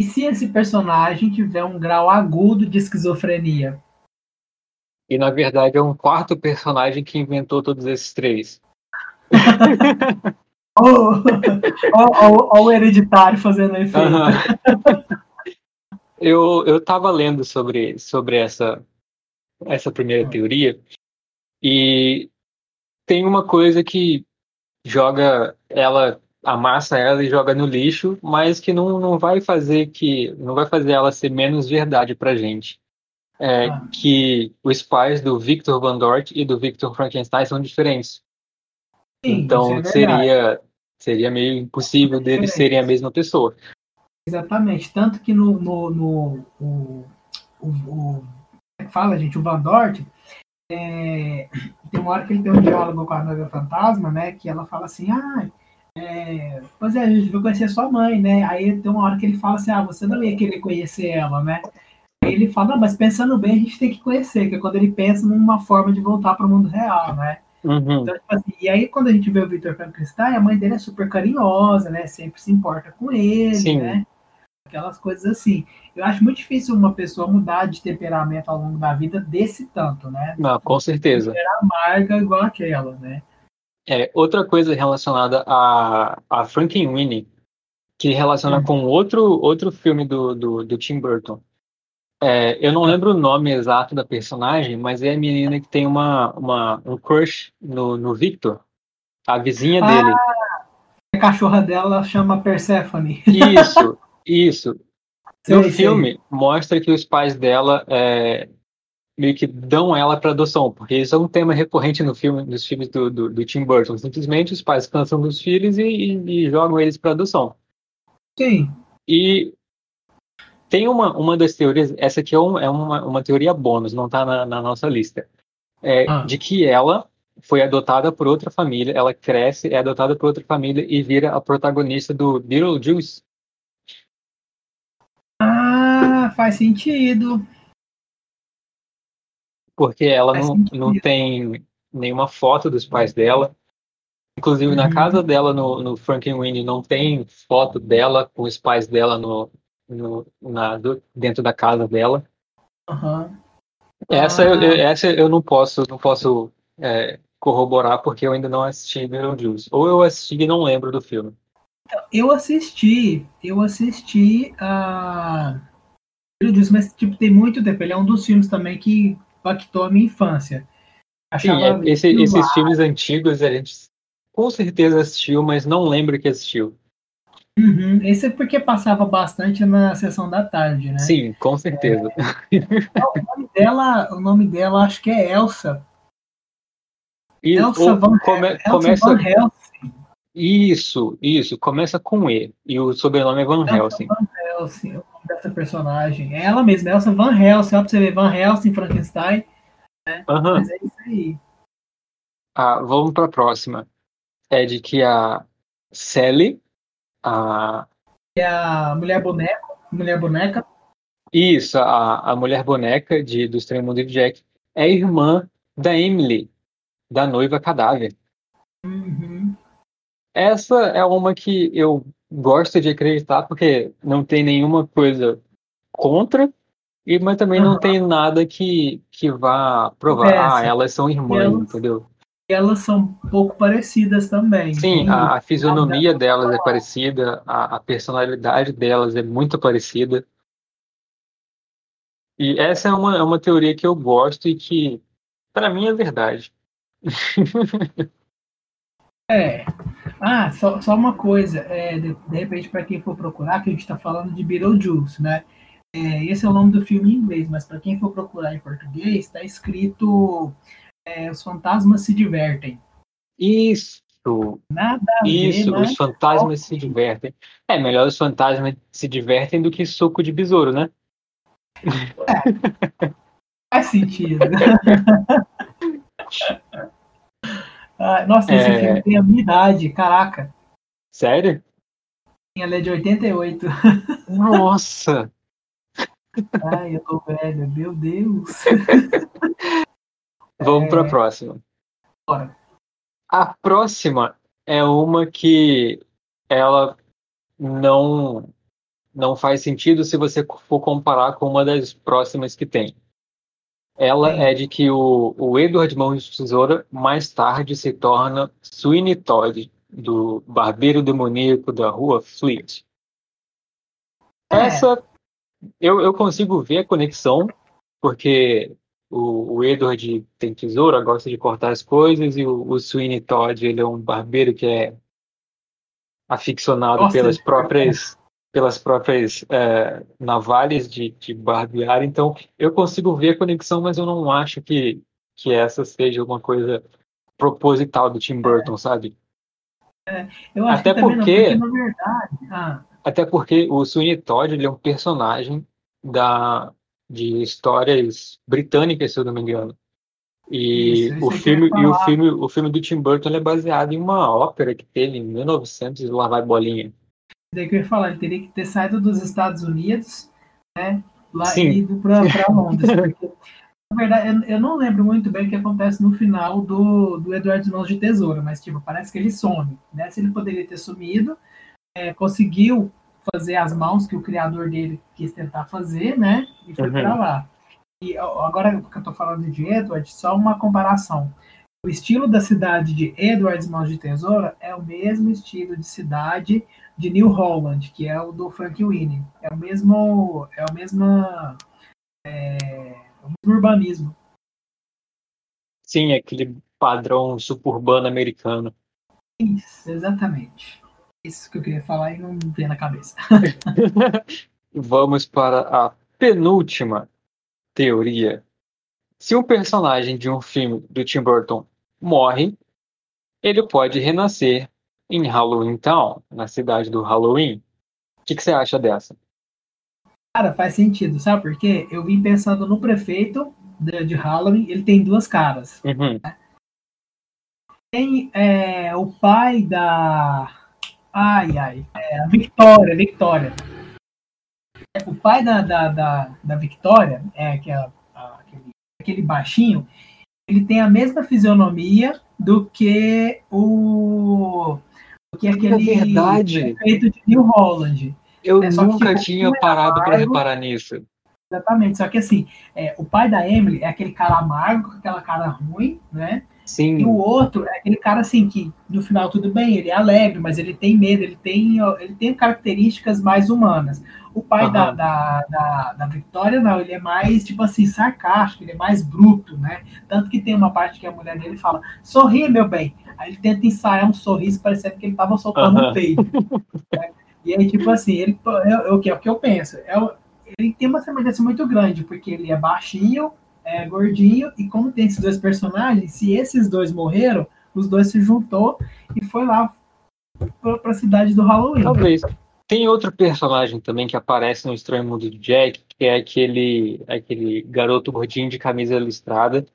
E se esse personagem tiver um grau agudo de esquizofrenia? E na verdade é um quarto personagem que inventou todos esses três. Olha o hereditário fazendo efeito. Uhum. eu, eu tava lendo sobre, sobre essa, essa primeira hum. teoria e tem uma coisa que joga ela amassa ela e joga no lixo, mas que não, não vai fazer que não vai fazer ela ser menos verdade pra gente. É, ah. que os pais do Victor Van Dort e do Victor Frankenstein são diferentes. Sim, então é seria seria meio impossível deles serem a mesma pessoa. Exatamente, tanto que no, no, no o, o, o é fala gente, o Van Dort é, tem uma hora que ele tem um diálogo com a noiva fantasma, né? Que ela fala assim, ah, é, pois é, a gente vai conhecer sua mãe, né? Aí tem uma hora que ele fala assim, ah, você não ia querer conhecer ela, né? Aí ele fala, não, mas pensando bem, a gente tem que conhecer, que é quando ele pensa numa forma de voltar para o mundo real, né? Uhum. Então, tipo assim, e aí, quando a gente vê o Victor Frankenstein, a mãe dele é super carinhosa, né? Sempre se importa com ele, Sim. né? Aquelas coisas assim. Eu acho muito difícil uma pessoa mudar de temperamento ao longo da vida desse tanto, né? Não, com certeza. Era amarga igual aquela, né? É, outra coisa relacionada a, a Frankenweenie, que relaciona uhum. com outro, outro filme do, do, do Tim Burton, é, eu não lembro o nome exato da personagem, mas é a menina que tem uma, uma, um crush no, no Victor, a vizinha ah, dele. a cachorra dela chama Persephone. Isso, isso. Sei, No sei. filme, mostra que os pais dela é, meio que dão ela para adoção, porque isso é um tema recorrente no filme, nos filmes do, do, do Tim Burton. Simplesmente os pais cansam dos filhos e, e- e jogam eles para adoção. Sim. E tem uma, uma das teorias, essa aqui é, um- é uma, uma teoria bônus, não está na, na nossa lista, é, Ah. de que ela foi adotada por outra família, ela cresce, é adotada por outra família e vira a protagonista do Beetlejuice. Ah, faz sentido. porque ela Faz não, sentido. não tem nenhuma foto dos pais dela. Inclusive, na Uhum. casa dela, no, no Frankenweenie, não tem foto dela com os pais dela no, no- na, do- dentro da casa dela. Aham. Essa, Ah. eu, eu- essa eu não posso, não posso é, corroborar, porque eu ainda não assisti Beetlejuice. Ou eu assisti e não lembro do filme. Eu assisti, eu assisti a. Eu disse, mas tipo, tem muito tempo. Ele é um dos filmes também que impactou a minha infância. Sim, é, esse- esses filmes antigos a gente com certeza assistiu, mas não lembro que assistiu. Uhum. Esse é porque passava bastante na sessão da tarde, né? Sim, com certeza. O nome dela, o nome dela acho que é Elsa. E Elsa Van, come- Elsa começa, Van Helsing. Isso, isso. Começa com E. E o sobrenome é Van Helsing. Elsa Van Helsing, o nome dessa personagem. É ela mesma, Elsa Van Helsing. Ó, pra você ver, Van Helsing, Frankenstein. Aham. Mas é isso aí. Ah, vamos para a próxima. É de que a Sally, a, É a mulher boneca. Mulher boneca. isso, a, a mulher boneca de, do Estranho Mundo de Jack, é irmã da Emily, da noiva cadáver. Uhum. Essa é uma que eu gosto de acreditar porque não tem nenhuma coisa contra, e, mas também não Aham. tem nada que, que vá provar, Peça. ah, elas são irmãs, Elas- entendeu? Elas são um pouco parecidas também. Sim, a, a fisionomia delas é parecida, a, a personalidade delas é muito parecida. E essa é uma, é uma teoria que eu gosto e que, para mim, é verdade. É. Ah, só, só uma coisa. É, de, de repente, para quem for procurar, que a gente está falando de Beetlejuice, né? É, esse é o nome do filme em inglês, mas para quem for procurar em português, está escrito é, Os Fantasmas Se Divertem. Isso, Nada a ver, isso, né? os fantasmas se divertem. É melhor os fantasmas se divertem do que suco de besouro, né? Faz sentido. Ah, nossa, esse É. filme tem a minha idade, caraca. Sério? Ela é de 88. Nossa! Ai, eu tô velho, meu Deus. Vamos É. para a próxima. Bora. A próxima é uma que ela não não faz sentido se você for comparar com uma das próximas que tem. Ela Sim. é de que o, o Edward Mãos de Tesoura mais tarde se torna Sweeney Todd, do barbeiro demoníaco da rua Fleet. É. Essa eu, eu consigo ver a conexão, porque o, o Edward tem tesoura, gosta de cortar as coisas, e o, o Sweeney Todd ele é um barbeiro que é aficionado Gosta pelas de próprias pelas próprias eh, navalhas de, de barbear. Então, eu consigo ver a conexão, mas eu não acho que, que essa seja uma coisa proposital do Tim Burton, sabe? Eu acho Até que porque- não, porque na verdade. Ah, Até porque o Sweeney Todd ele é um personagem da, de histórias britânicas, se eu não me engano. E Isso, isso o filme e o filme o filme do Tim Burton é baseado em uma ópera que teve em 1900 e lá vai bolinha. daí que eu ia falar, ele teria que ter saído dos Estados Unidos, né? Lá Sim. e ido pra, pra Londres. Porque, na verdade, eu, eu não lembro muito bem o que acontece no final do, do Eduardo de Mãos de Tesoura, mas tipo, parece que ele some. Né? Se ele poderia ter sumido, é, conseguiu fazer as mãos que o criador dele quis tentar fazer, né? E foi Uhum. pra lá. E agora que eu tô falando de Edward, só uma comparação. O estilo da cidade de Edward Mãos de Tesoura é o mesmo estilo de cidade de New Holland, que é o do Frank Winnie. É o mesmo, é o mesmo, é, o mesmo urbanismo. Sim, aquele padrão suburbano americano. Isso, exatamente. Isso que eu queria falar e não veio na cabeça. Vamos para a penúltima teoria. Se um personagem de um filme do Tim Burton morre, ele pode renascer em Halloween Town, na cidade do Halloween. O que, que você acha dessa? Cara, faz sentido, sabe por quê? Eu vim pensando no prefeito de, de Halloween, ele tem duas caras. Uhum. Né? Tem é, o pai da. Ai, ai. É, Victoria, Victoria. O pai da, da, da, da Victoria, é, que é a, aquele, aquele baixinho, ele tem a mesma fisionomia do que o. do que aquele é verdade. prefeito de New Holland. Eu É, que, nunca tipo, tinha é parado para reparar nisso. Exatamente, só que assim, é, o pai da Emily é aquele cara amargo, com aquela cara ruim, né? E o Sim, outro é aquele cara assim que no final tudo bem, ele é alegre, mas ele tem medo, ele tem, ele tem características mais humanas. O pai da, Aham. da, da, da Victoria, não, ele é mais, tipo assim, sarcástico, ele é mais bruto, né? Tanto que tem uma parte que a mulher dele fala, sorri, meu bem. Aí ele tenta ensaiar um sorriso parecendo que ele tava soltando Aham. um peido. né? E aí, tipo assim, ele, é, é o que, é o que eu penso. É, ele tem uma semelhança muito grande, porque ele é baixinho, é gordinho, e como tem esses dois personagens, se esses dois morreram, os dois se juntou e foi lá pra, pra cidade do Halloween. talvez. Tem outro personagem também que aparece no Estranho Mundo de Jack, que é aquele, aquele garoto gordinho de camisa listrada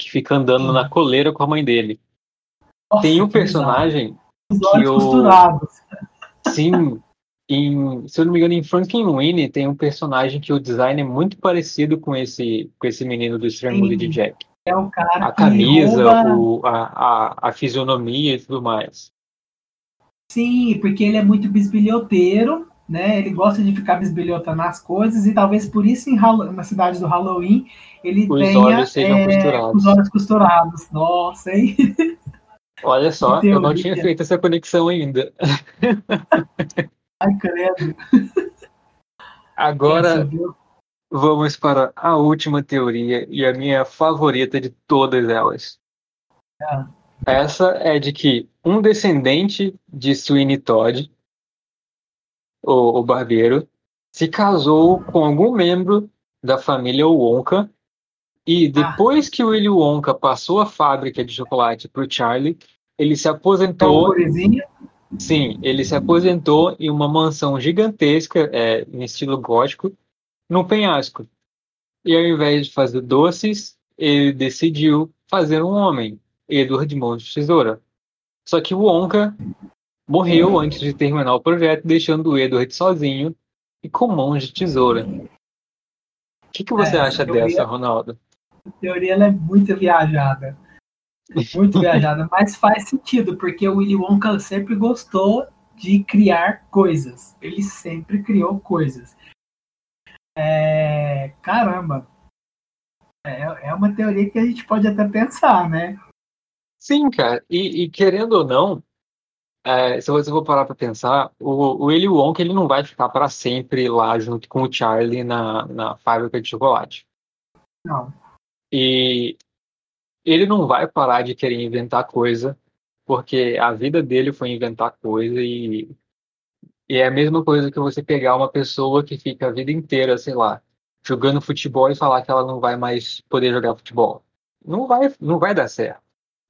que fica andando Sim. na coleira com a mãe dele. Nossa, Tem um que bizarro. personagem Os olhos que o- costurados. Sim, em, se eu não me engano, em Frankenweenie tem um personagem que o design é muito parecido com esse, com esse menino do. Mundo de Jack. É o cara A camisa, rouba- o, a, a, a fisionomia e tudo mais. Sim, porque ele é muito bisbilhoteiro, né? Ele gosta de ficar bisbilhotando as coisas e talvez por isso em Hall- na cidade do Halloween ele Os tenha olhos sejam é, costurados. os olhos costurados. Nossa, hein? Olha só, eu não tinha feito essa conexão ainda. Ai, credo. Agora vamos para a última teoria e a minha favorita de todas elas. Ah. Essa é de que um descendente de Sweeney Todd, o, o barbeiro, se casou com algum membro da família Wonka e depois que o Willy Wonka passou a fábrica de chocolate para o Charlie, ele se aposentou Sim, ele se aposentou em uma mansão gigantesca, é, em estilo gótico, no penhasco. E ao invés de fazer doces, ele decidiu fazer um homem, Edward Mãos de Tesoura. Só que o Wonka morreu antes de terminar o projeto, deixando o Edward sozinho e com mãos de tesoura. O que, que você É, acha teoria- dessa, Ronaldo? a teoria ela é muito viajada. Muito viajada, mas faz sentido, porque o Willy Wonka sempre gostou de criar coisas. Ele sempre criou coisas. É, caramba. É, é uma teoria que a gente pode até pensar, né? Sim, cara. E, e querendo ou não, é, se você for parar para pensar, o, o Willy Wonka ele não vai ficar para sempre lá junto com o Charlie na, na fábrica de chocolate. Não. E ele não vai parar de querer inventar coisa, porque a vida dele foi inventar coisa e, e é a mesma coisa que você pegar uma pessoa que fica a vida inteira, sei lá, jogando futebol e falar que ela não vai mais poder jogar futebol. Não vai, não vai dar certo.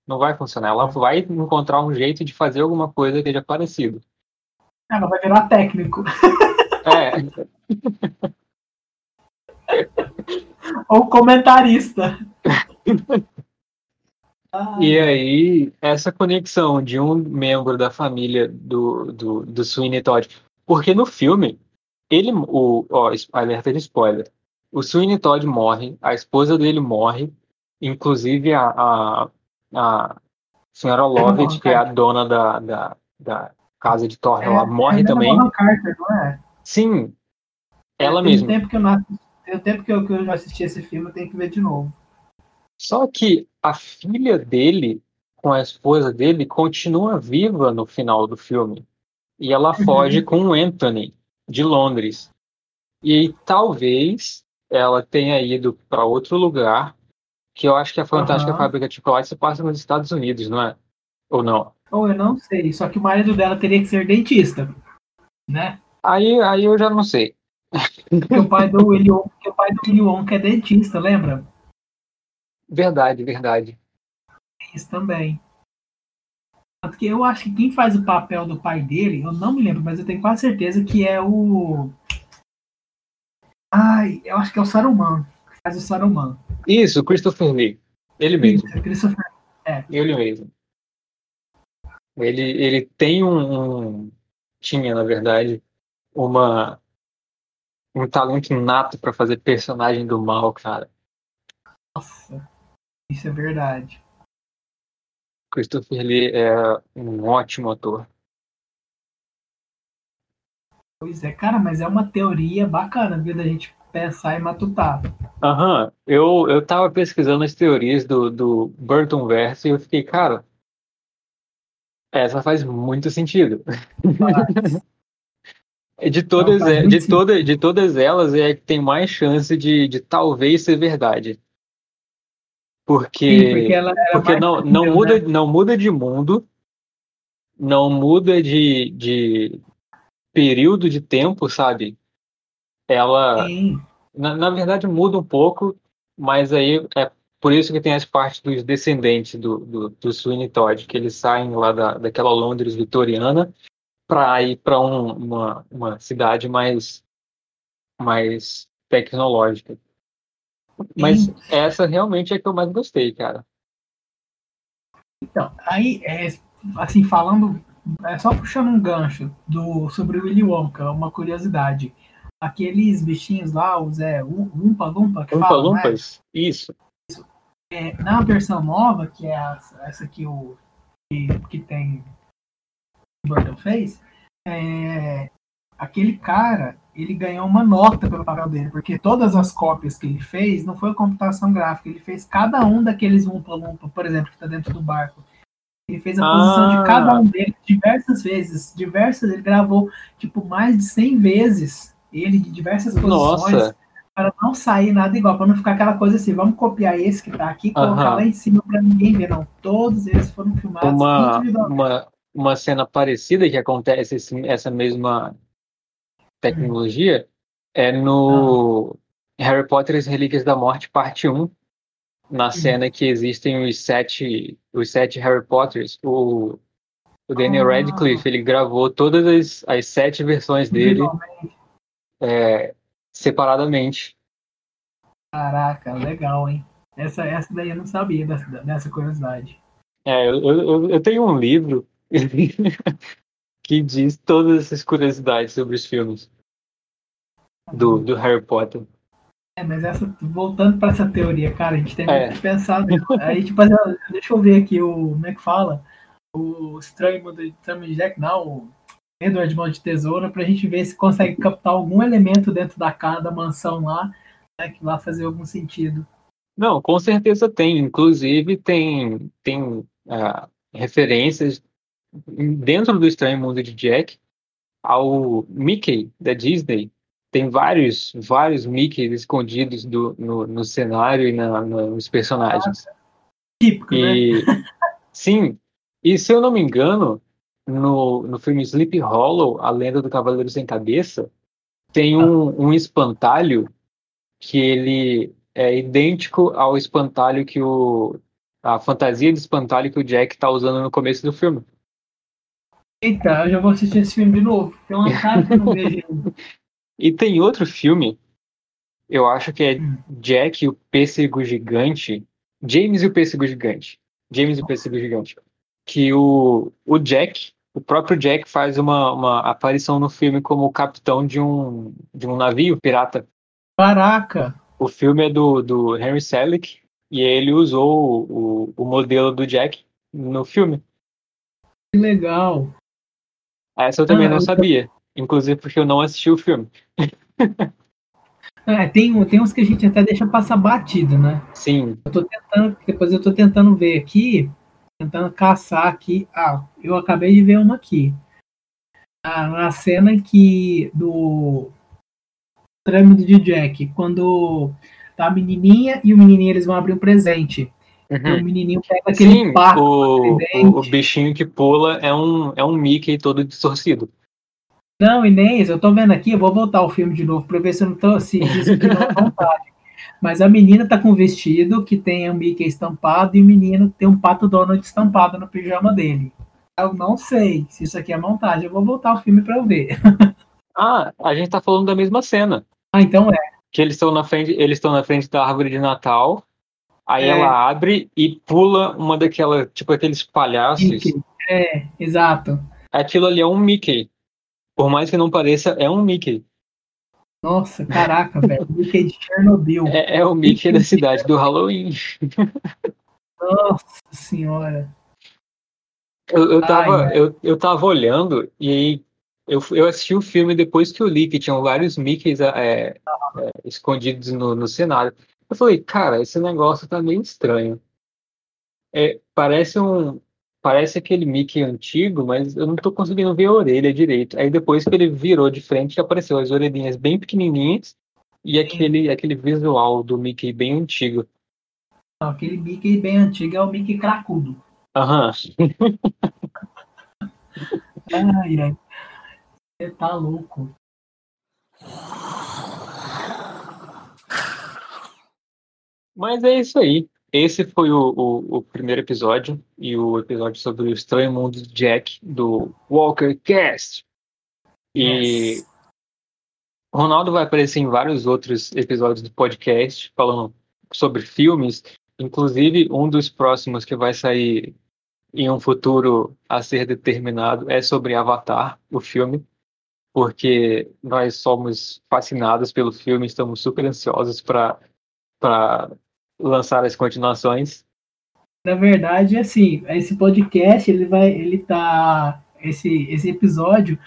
Não vai funcionar. Ela vai encontrar um jeito de fazer alguma coisa que seja parecido. Ela vai virar técnico. É, Ou comentarista. Ah, E aí, essa conexão de um membro da família do, do, do Sweeney Todd. Porque no filme, ele. O, ó, alerta de spoiler. O Sweeney Todd morre, a esposa dele morre, inclusive a, a, a senhora Lovett, que é a dona da, da, da casa de Thor, ela morre é também. Carter, não é? Sim, ela tem mesma. Tempo que eu não, tem tempo que eu, que eu não assisti esse filme, eu tenho que ver de novo. Só que a filha dele, com a esposa dele, continua viva no final do filme. E ela Uhum. foge com o Anthony, de Londres. E aí, talvez ela tenha ido para outro lugar, que eu acho que a Fantástica Aham. Fábrica de Chocolate se passa nos Estados Unidos, não é? Ou não? Ou eu não sei, só que o marido dela teria que ser dentista, né? Aí, aí eu já não sei. Porque o pai do Wonka, o pai do Willy Wonka é dentista, lembra? Verdade, verdade. Isso também. Porque eu acho que quem faz o papel do pai dele, eu não me lembro, mas eu tenho quase certeza que é o. Ai, eu acho que é o Saruman. Que faz o Saruman. Isso, Christopher Lee. Ele mesmo. Isso, Christopher. É. Ele mesmo. Ele, ele tem um, um. Tinha, na verdade, uma. Um talento inato para fazer personagem do mal, cara. Nossa, isso é verdade. Christopher Lee é um ótimo ator. Pois é, cara, mas é uma teoria bacana, viu, da gente pensar e matutar. Aham, eu, eu tava pesquisando as teorias do, do Burton Verso e eu fiquei, cara, essa faz muito sentido. De todas, Não, de, toda, de todas elas é a que tem mais chance de, de talvez ser verdade. Porque, sim, porque ela porque não, não, possível, muda, né? não muda de mundo, não muda de, de período de tempo, sabe? Ela, Sim, na, na verdade, muda um pouco, mas aí é por isso que tem as partes dos descendentes do, do, do Sweeney Todd, que eles saem lá da, daquela Londres vitoriana para ir para um, uma, uma cidade mais, mais tecnológica. Mas essa realmente é que eu mais gostei, cara. Então, aí, é, assim, falando, é só puxando um gancho do, sobre o Willy Wonka, uma curiosidade. Aqueles bichinhos lá, os é, Umpa Lumpa, que Umpa falam, né? Lumpas? Isso. É, na versão nova, que é a- essa que o que, que tem o Burton fez, é, aquele cara ele ganhou uma nota pelo papel dele, porque todas as cópias que ele fez não foi computação gráfica, ele fez cada um daqueles Umpa Lumpa, por exemplo, que está dentro do barco. Ele fez a posição Ah. de cada um deles diversas vezes, diversas, ele gravou tipo mais de 100 vezes ele de diversas posições Nossa, para não sair nada igual, para não ficar aquela coisa assim, vamos copiar esse que tá aqui, colocar Aham. lá em cima para ninguém ver. Não, todos eles foram filmados uma, individualmente. uma, uma cena parecida que acontece esse- essa mesma tecnologia é no Harry Potter e as Relíquias da Morte, parte 1, na cena que existem os sete, os sete Harry Potters. O, o Daniel Ah. Radcliffe, ele gravou todas as, as sete versões dele é, separadamente. Caraca, legal, hein? Essa, essa daí eu não sabia dessa, dessa curiosidade. É, eu, eu, eu tenho um livro que diz todas essas curiosidades sobre os filmes do, do Harry Potter. É, mas essa, voltando para essa teoria, cara, a gente tem É. que pensar. né? Aí, tipo, deixa eu ver aqui o. Como é que fala? O Estranho Mundo de Jack, não, o Edward Mão de Tesoura, pra gente ver se consegue captar algum elemento dentro da casa da mansão lá, né, que vai fazer algum sentido. Não, com certeza tem. Inclusive, tem, tem ah, referências dentro do Estranho Mundo de Jack ao Mickey da Disney. Tem vários, vários Mickeys escondidos do, no, no cenário e na, nos personagens. Típico, né? E sim, e se eu não me engano, no, no filme Sleepy Hollow, A Lenda do Cavaleiro Sem Cabeça, tem um, um espantalho que ele é idêntico ao espantalho que o a fantasia de espantalho que o Jack tá usando no começo do filme. Eita, eu já vou assistir esse filme de novo. Tem uma cara que não vejo ainda. E tem outro filme, eu acho que é Hum. Jack e o Pêssego Gigante, James e o Pêssego Gigante, James e o Pêssego Gigante, que o, o Jack, o próprio Jack faz uma, uma aparição no filme como o capitão de um, de um navio pirata. Caraca! O filme é do, do Henry Selick e ele usou o, o modelo do Jack no filme. Que legal. Essa eu também Ah, não sabia, inclusive porque eu não assisti o filme. É, tem, tem uns que a gente até deixa passar batido, né? Sim, Eu tô tentando, depois eu tô tentando ver aqui, tentando caçar aqui. Ah, eu acabei de ver uma aqui. Ah, na cena que do trâmite de Jack, quando tá a menininha e o menininho eles vão abrir um presente. Uhum. O menininho pega aquele Sim. O, o, bichinho que pula é um, é um Mickey todo distorcido. Não, Inês, eu tô vendo aqui, eu vou voltar o filme de novo pra ver se eu não tô assim, não vontade. Mas a menina tá com um vestido que tem o Mickey estampado e o menino tem um pato Donald estampado no pijama dele. Eu não sei se isso aqui é montagem. Eu vou voltar o filme para eu ver. ah, a gente tá falando da mesma cena. Ah, então é. Que eles estão na frente, eles estão na frente da árvore de Natal. Aí é. ela abre e pula uma daquelas, tipo aqueles palhaços. Mickey. É, exato. Aquilo ali é um Mickey. Por mais que não pareça, é um Mickey. Nossa, caraca, velho. Mickey de Chernobyl. É, é o Mickey da cidade do Halloween. Nossa senhora. Eu, eu, tava, Ai, eu, eu tava olhando e aí eu, eu assisti o filme depois que eu li que tinham vários Mickeys é, é, escondidos no, no cenário. Eu falei, cara, esse negócio tá meio estranho. É, parece um, parece aquele Mickey antigo, mas eu não tô conseguindo ver a orelha direito. Aí depois que ele virou de frente, apareceu as orelhinhas bem pequenininhas e aquele, aquele visual do Mickey bem antigo. aquele Mickey bem antigo é o Mickey cracudo. Aham. ai, ai. Você tá louco. Mas é isso aí. Esse foi o, o, o, primeiro episódio e o episódio sobre o estranho mundo de Jack do Walker Cast. E yes. Ronaldo vai aparecer em vários outros episódios do podcast falando sobre filmes. Inclusive, um dos próximos que vai sair em um futuro a ser determinado é sobre Avatar, o filme, porque nós somos fascinados pelo filme, estamos super ansiosos para lançar as continuações. Na verdade, assim, esse podcast, ele vai, ele tá, esse, esse episódio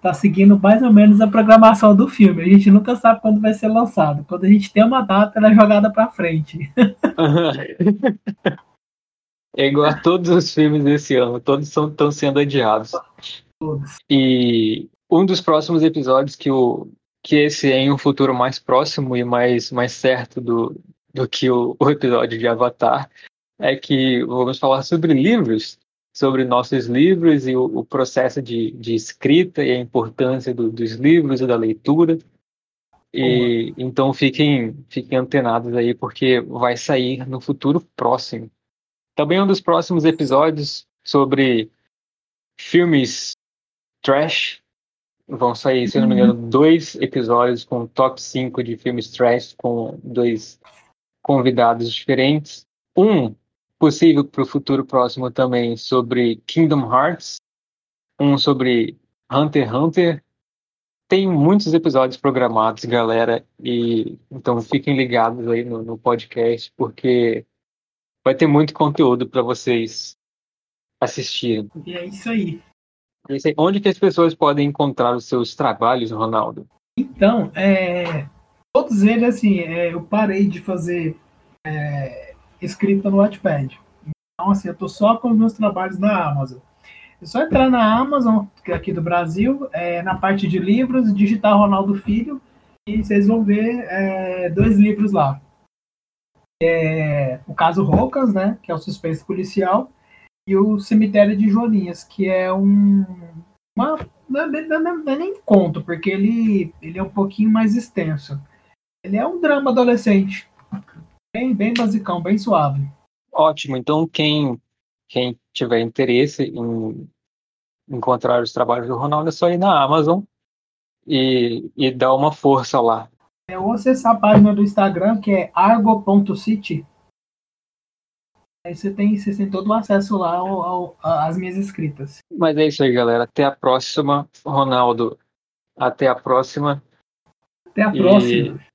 tá seguindo mais ou menos a programação do filme. A gente nunca sabe quando vai ser lançado. Quando a gente tem uma data, ela é jogada para frente. É igual a todos os filmes desse ano, todos estão sendo adiados. Todos. E um dos próximos episódios que o que esse é em um futuro mais próximo e mais mais certo do, do que o, o episódio de Avatar, é que vamos falar sobre livros, sobre nossos livros e o, o processo de, de, escrita e a importância do, dos livros e da leitura. E então fiquem, fiquem antenados aí, porque vai sair no futuro próximo. Também um dos próximos episódios sobre filmes trash. Vão sair, se não me engano, uhum. dois episódios com top 5 de filmes trash, com dois convidados diferentes. Um possível para o futuro próximo também sobre Kingdom Hearts, um sobre Hunter x Hunter. Tem muitos episódios programados, galera, e então fiquem ligados aí no, no podcast, porque vai ter muito conteúdo para vocês assistirem. E é isso aí. Onde que as pessoas podem encontrar os seus trabalhos, Ronaldo? Então, é, todos eles, assim, é, eu parei de fazer é, escrita no Wattpad. Então, assim, eu tô só com os meus trabalhos na Amazon. É só entrar na Amazon, é aqui do Brasil, é, na parte de livros, digitar Ronaldo Filho, e vocês vão ver é, dois livros lá. É, o caso Rocas, né, que é o suspense policial, e o Cemitério de Joaninhas, que é um. Uma, não, é, não é nem conto, porque ele, ele é um pouquinho mais extenso. Ele é um drama adolescente. Bem, bem basicão, bem suave. Ótimo. Então, quem, quem tiver interesse em encontrar os trabalhos do Ronaldo, é só ir na Amazon e, e dar uma força lá. É, ou acessar a página do Instagram, que é argo.city. Aí você tem, você tem todo o acesso lá ao, ao, às minhas escritas. Mas é isso aí, galera. Até a próxima, Ronaldo. Até a próxima. Até a próxima.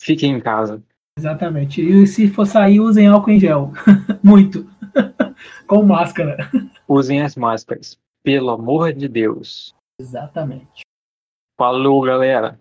Fiquem em casa. Exatamente. E se for sair, usem álcool em gel. Muito. Com máscara. Usem as máscaras. Pelo amor de Deus. Exatamente. Falou, galera.